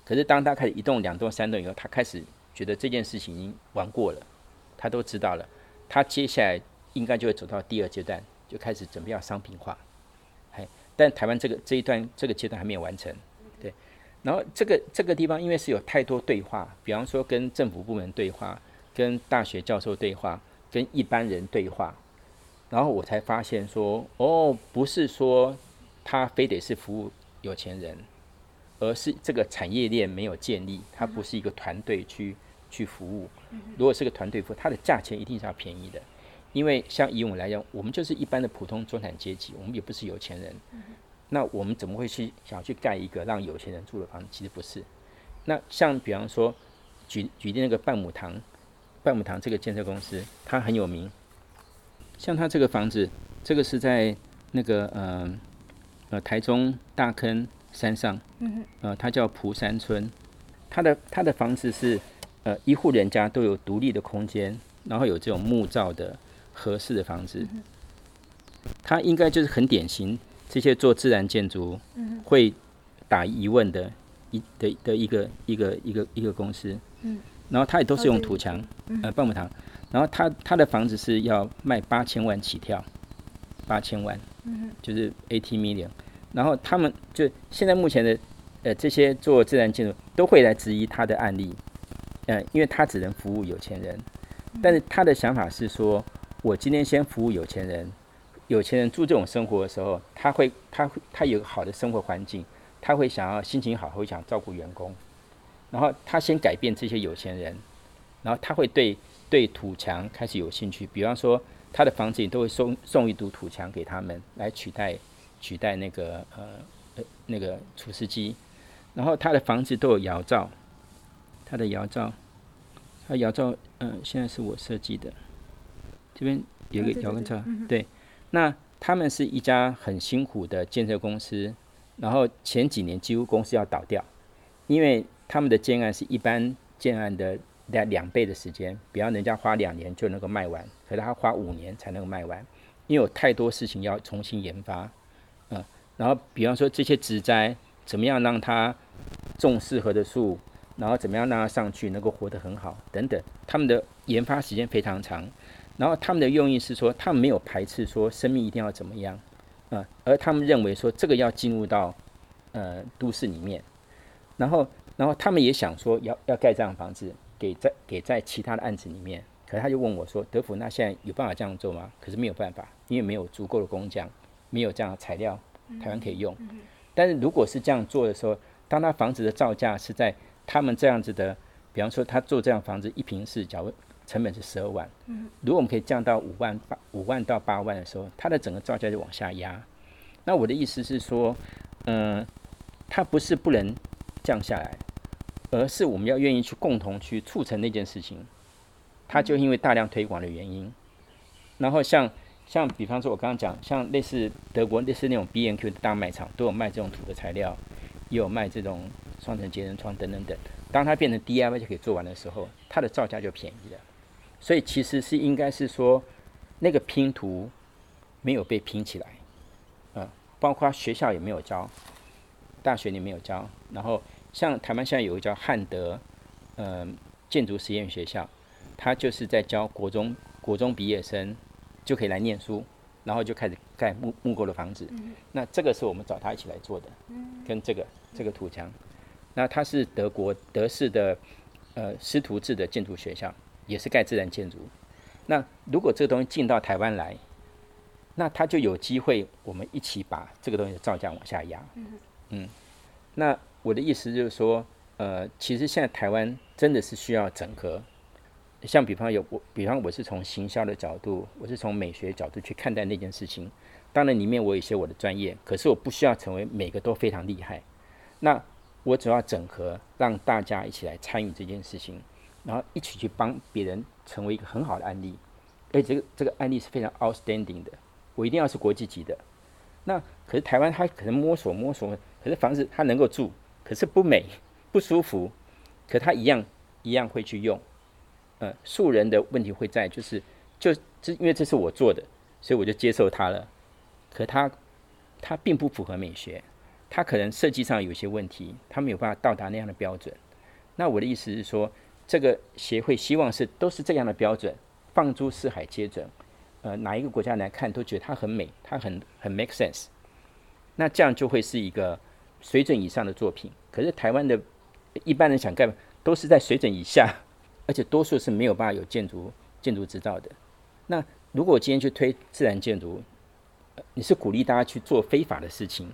可是当他开始一栋、两栋、三栋以后，他开始觉得这件事情已经玩过了，他都知道了。他接下来应该就会走到第二阶段，就开始准备要商品化，嘿，但台湾这个这一段这个阶段还没有完成，对。然后这个这个地方因为是有太多对话，比方说跟政府部门对话，跟大学教授对话，跟一般人对话，然后我才发现说，哦，不是说他非得是服务有钱人，而是这个产业链没有建立，它不是一个团队去。去服务，如果是个团队服务，它的价钱一定是要便宜的，因为像以我们来讲，我们就是一般的普通中产阶级，我们也不是有钱人，那我们怎么会去想要去盖一个让有钱人住的房子？其实不是。那像比方说，举举例那个半亩堂，半亩堂这个建设公司，它很有名。像它这个房子，这个是在那个呃呃台中大坑山上，呃，它叫蒲山村，它的它的房子是。呃，一户人家都有独立的空间，然后有这种木造的合适的房子，它应该就是很典型这些做自然建筑会打疑问的一的的一个一个一个一个公司，嗯，然后他也都是用土墙，呃，棒棒糖，然后他他的房子是要卖八千万起跳，八千万，嗯，就是 eighty million，然后他们就现在目前的呃这些做自然建筑都会来质疑他的案例，嗯，因为他只能服务有钱人，但是他的想法是说，我今天先服务有钱人。有钱人住这种生活的时候，他会，他会，他有个好的生活环境，他会想要心情好，会想照顾员工，然后他先改变这些有钱人，然后他会对对土墙开始有兴趣，比方说他的房子里都会送送一堵土墙给他们来取代取代那个呃呃那个除湿机，然后他的房子都有窑灶，他的窑灶，他窑灶嗯、呃、现在是我设计的，这边有个窑跟灶，对。那他们是一家很辛苦的建设公司，然后前几年几乎公司要倒掉，因为他们的建案是一般建案的两两倍的时间，比方人家花两年就能够卖完，可是他花五年才能够卖完，因为有太多事情要重新研发，嗯，然后比方说这些植栽怎么样让它种适合的树，然后怎么样让它上去能够活得很好等等，他们的研发时间非常长。然后他们的用意是说，他们没有排斥说生命一定要怎么样，啊、而他们认为说这个要进入到呃都市里面，然后然后他们也想说要要盖这样的房子给在给在其他的案子里面，可是他就问我说，德福那现在有办法这样做吗？可是没有办法，因为没有足够的工匠，没有这样的材料，台湾可以用。但是如果是这样做的时候，当他房子的造价是在他们这样子的，比方说他做这样房子一平是假如。成本是十二万，如果我们可以降到五万八五万到八万的时候，它的整个造价就往下压。那我的意思是说，嗯，它不是不能降下来，而是我们要愿意去共同去促成那件事情。它就因为大量推广的原因，然后像像比方说，我刚刚讲，像类似德国类似那种 B N Q 的大卖场，都有卖这种土的材料，也有卖这种双层节能窗等等等。当它变成 DIY 就可以做完的时候，它的造价就便宜了。所以其实是应该是说，那个拼图没有被拼起来，嗯，包括学校也没有教，大学也没有教。然后像台湾现在有一个叫汉德，嗯，建筑实验学校，他就是在教国中国中毕业生就可以来念书，然后就开始盖木木构的房子。那这个是我们找他一起来做的，跟这个这个土墙。那他是德国德式的呃师徒制的建筑学校。也是盖自然建筑，那如果这个东西进到台湾来，那他就有机会，我们一起把这个东西的造价往下压。嗯，那我的意思就是说，呃，其实现在台湾真的是需要整合。像比方有我，比方我是从行销的角度，我是从美学角度去看待那件事情。当然里面我有一些我的专业，可是我不需要成为每个都非常厉害。那我主要整合，让大家一起来参与这件事情。然后一起去帮别人成为一个很好的案例，哎，这个这个案例是非常 outstanding 的，我一定要是国际级的。那可是台湾，它可能摸索摸索，可是房子它能够住，可是不美不舒服，可他一样一样会去用。呃，素人的问题会在就是就这，因为这是我做的，所以我就接受它了。可它它并不符合美学，它可能设计上有些问题，它没有办法到达那样的标准。那我的意思是说。这个协会希望是都是这样的标准，放诸四海皆准。呃，哪一个国家来看都觉得它很美，它很很 make sense。那这样就会是一个水准以上的作品。可是台湾的一般人想盖，都是在水准以下，而且多数是没有办法有建筑建筑执照的。那如果我今天去推自然建筑，你是鼓励大家去做非法的事情，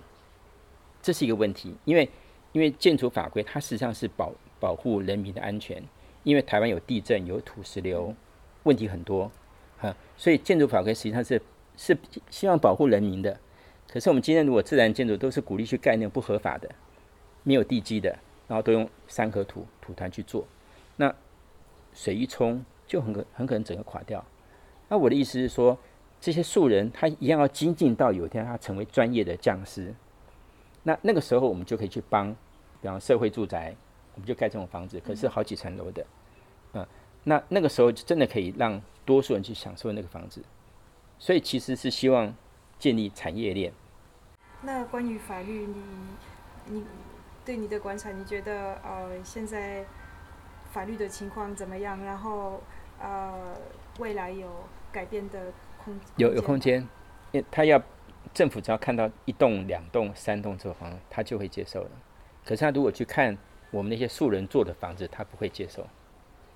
这是一个问题。因为因为建筑法规它实际上是保保护人民的安全。因为台湾有地震、有土石流，问题很多，哈，所以建筑法规实际上是是希望保护人民的。可是我们今天如果自然建筑都是鼓励去盖那种不合法的、没有地基的，然后都用三合土土团去做，那水一冲就很可很可能整个垮掉。那我的意思是说，这些素人他一样要精进到有一天他成为专业的匠师。那那个时候我们就可以去帮，比方社会住宅。我们就盖这种房子，可是好几层楼的，嗯，那那个时候就真的可以让多数人去享受那个房子，所以其实是希望建立产业链。那关于法律，你你对你的观察，你觉得呃现在法律的情况怎么样？然后呃未来有改变的空间有有空间，因他要政府只要看到一栋、两栋、三栋这个房子，他就会接受了。可是他如果去看我们那些素人做的房子，他不会接受，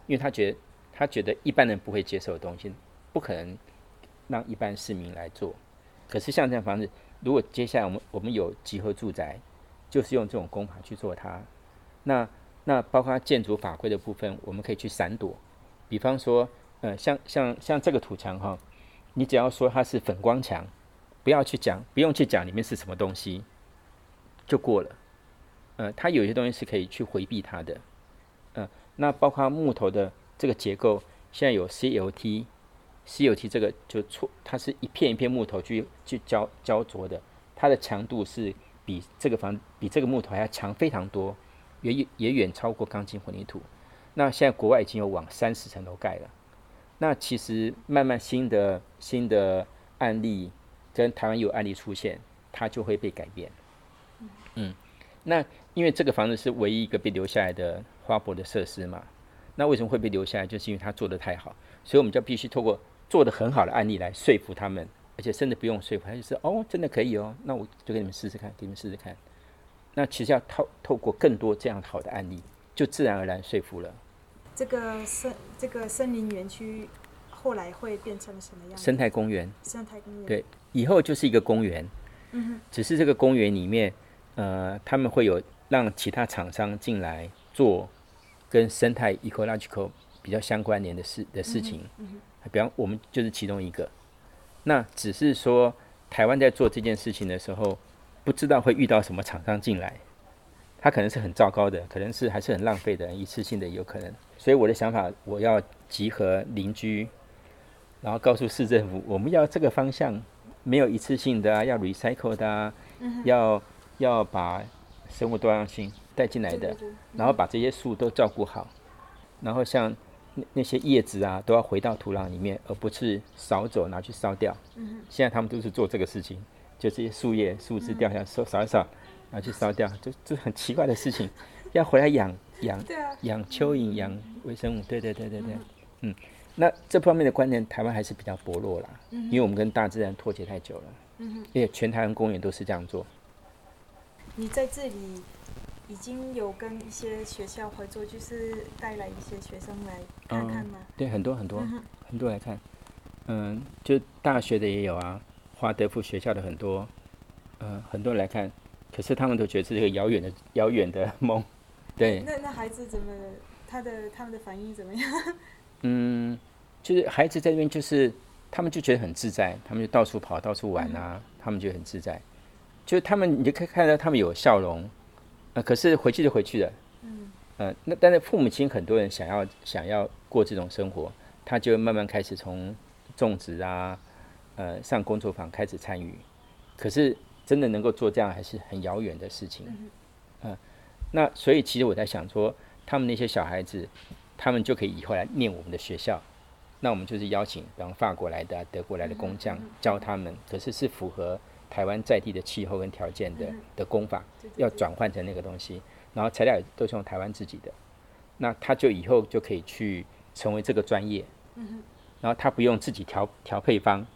因为他觉得他觉得一般人不会接受的东西，不可能让一般市民来做。可是像这样房子，如果接下来我们我们有集合住宅，就是用这种工法去做它，那那包括建筑法规的部分，我们可以去闪躲。比方说，呃，像像像这个土墙哈，你只要说它是粉光墙，不要去讲，不用去讲里面是什么东西，就过了。呃，它有些东西是可以去回避它的。呃，那包括木头的这个结构，现在有 CLT。CLT 这个就错，它是一片一片木头去去胶胶着的，它的强度是比这个房比这个木头还要强非常多，也也远超过钢筋混凝土。那现在国外已经有往三十层楼盖了，那其实慢慢新的新的案例跟台湾有案例出现，它就会被改变。嗯，那因为这个房子是唯一一个被留下来的花博的设施嘛，那为什么会被留下来？就是因为它做的太好，所以我们就必须透过。做的很好的案例来说服他们，而且甚至不用说服，他就是哦，真的可以哦，那我就给你们试试看，给你们试试看。那其实要透透过更多这样好的案例，就自然而然说服了。这个森这个森林园区后来会变成什么样？生态公园。生态公园。对，以后就是一个公园。嗯哼。只是这个公园里面，呃，他们会有让其他厂商进来做跟生态 ecological 比较相关联的事的事情。嗯哼。比方我们就是其中一个，那只是说台湾在做这件事情的时候，不知道会遇到什么厂商进来，他可能是很糟糕的，可能是还是很浪费的，一次性的也有可能。所以我的想法，我要集合邻居，然后告诉市政府，我们要这个方向，没有一次性的啊，要 recycle 的啊，要要把生物多样性带进来的，然后把这些树都照顾好，然后像。那些叶子啊，都要回到土壤里面，而不是扫走拿去烧掉。嗯。现在他们都是做这个事情，就这些树叶、树枝掉下来，扫扫一扫，拿去烧掉，就这很奇怪的事情，要回来养养养蚯蚓、养微生物。对对对对对。嗯。那这方面的观念，台湾还是比较薄弱啦，因为我们跟大自然脱节太久了。嗯。因为全台湾公园都是这样做。你在这里。已经有跟一些学校合作，就是带来一些学生来看看吗？嗯、对，很多很多、嗯、很多来看。嗯，就大学的也有啊，华德福学校的很多，嗯，很多人来看。可是他们都觉得是一个遥远的遥远的梦。对。那那孩子怎么？他的他们的反应怎么样？嗯，就是孩子在那边，就是他们就觉得很自在，他们就到处跑，到处玩啊，嗯、他们觉得很自在。就他们，你就可以看到他们有笑容。可是回去就回去了，嗯，呃，那但是父母亲很多人想要想要过这种生活，他就慢慢开始从种植啊，呃，上工作坊开始参与。可是真的能够做这样还是很遥远的事情，嗯、呃，那所以其实我在想说，他们那些小孩子，他们就可以以后来念我们的学校，那我们就是邀请，比方法国来的、啊、德国来的工匠教他们，可是是符合。台湾在地的气候跟条件的的工法，要转换成那个东西，然后材料也都是用台湾自己的，那他就以后就可以去成为这个专业，然后他不用自己调调配方，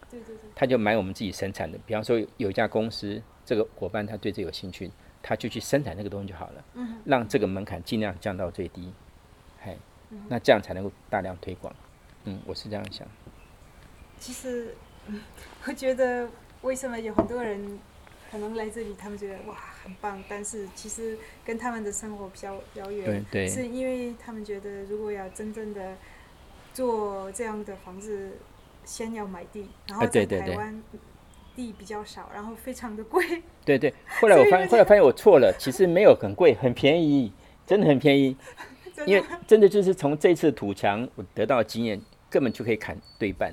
他就买我们自己生产的。比方说有一家公司，这个伙伴他对这有兴趣，他就去生产那个东西就好了，让这个门槛尽量降到最低，嘿，那这样才能够大量推广。嗯，我是这样想。其实，我觉得。为什么有很多人可能来这里，他们觉得哇很棒，但是其实跟他们的生活比较遥远，对对，是因为他们觉得如果要真正的做这样的房子，先要买地，然后在台湾地比较少，然后非常的贵。对对，后来我 发现，后来发现我错了，其实没有很贵，很便宜，真的很便宜。因为真的就是从这次土墙我得到的经验，根本就可以砍对半。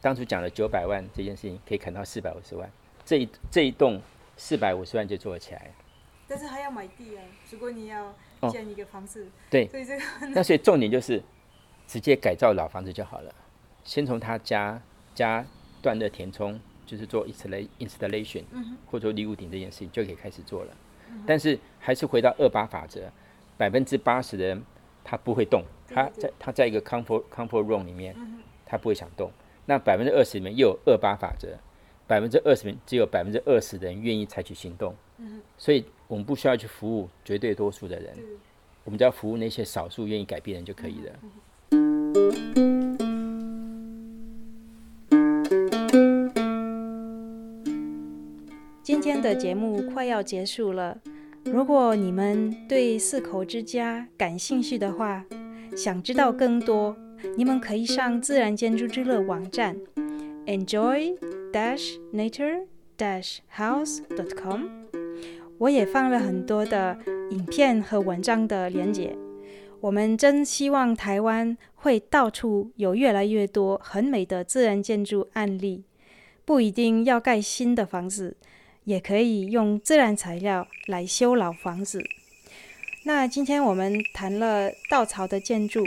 当初讲了九百万这件事情，可以砍到四百五十万，这一这一栋四百五十万就做了起来。但是还要买地啊！如果你要建一个房子，哦、对，所以这个那所以重点就是直接改造老房子就好了。先从他家家断热填充就是做 installation，嗯、或者说立屋顶这件事情就可以开始做了。嗯、但是还是回到二八法则，百分之八十的人他不会动，他在他在一个 comfort comfort room 里面，他不会想动。那百分之二十里面又有二八法则，百分之二十只有百分之二十的人愿意采取行动。所以我们不需要去服务绝对多数的人，我们只要服务那些少数愿意改变的人就可以了。今天的节目快要结束了，如果你们对四口之家感兴趣的话，想知道更多，你们可以上自然建筑之乐网站，enjoy-nature-house.com。我也放了很多的影片和文章的连结。我们真希望台湾会到处有越来越多很美的自然建筑案例，不一定要盖新的房子，也可以用自然材料来修老房子。那今天我们谈了稻草的建筑，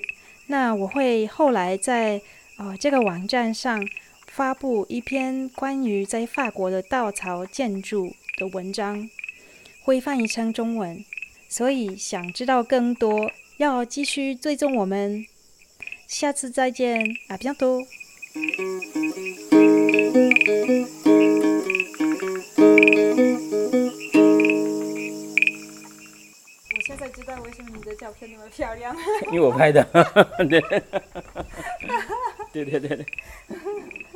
那我会后来在呃这个网站上发布一篇关于在法国的稻草建筑的文章。会翻译成中文，所以想知道更多，要继续追踪我们。下次再见，阿比为什么你的照片那么漂亮，因为我拍的。对对对对。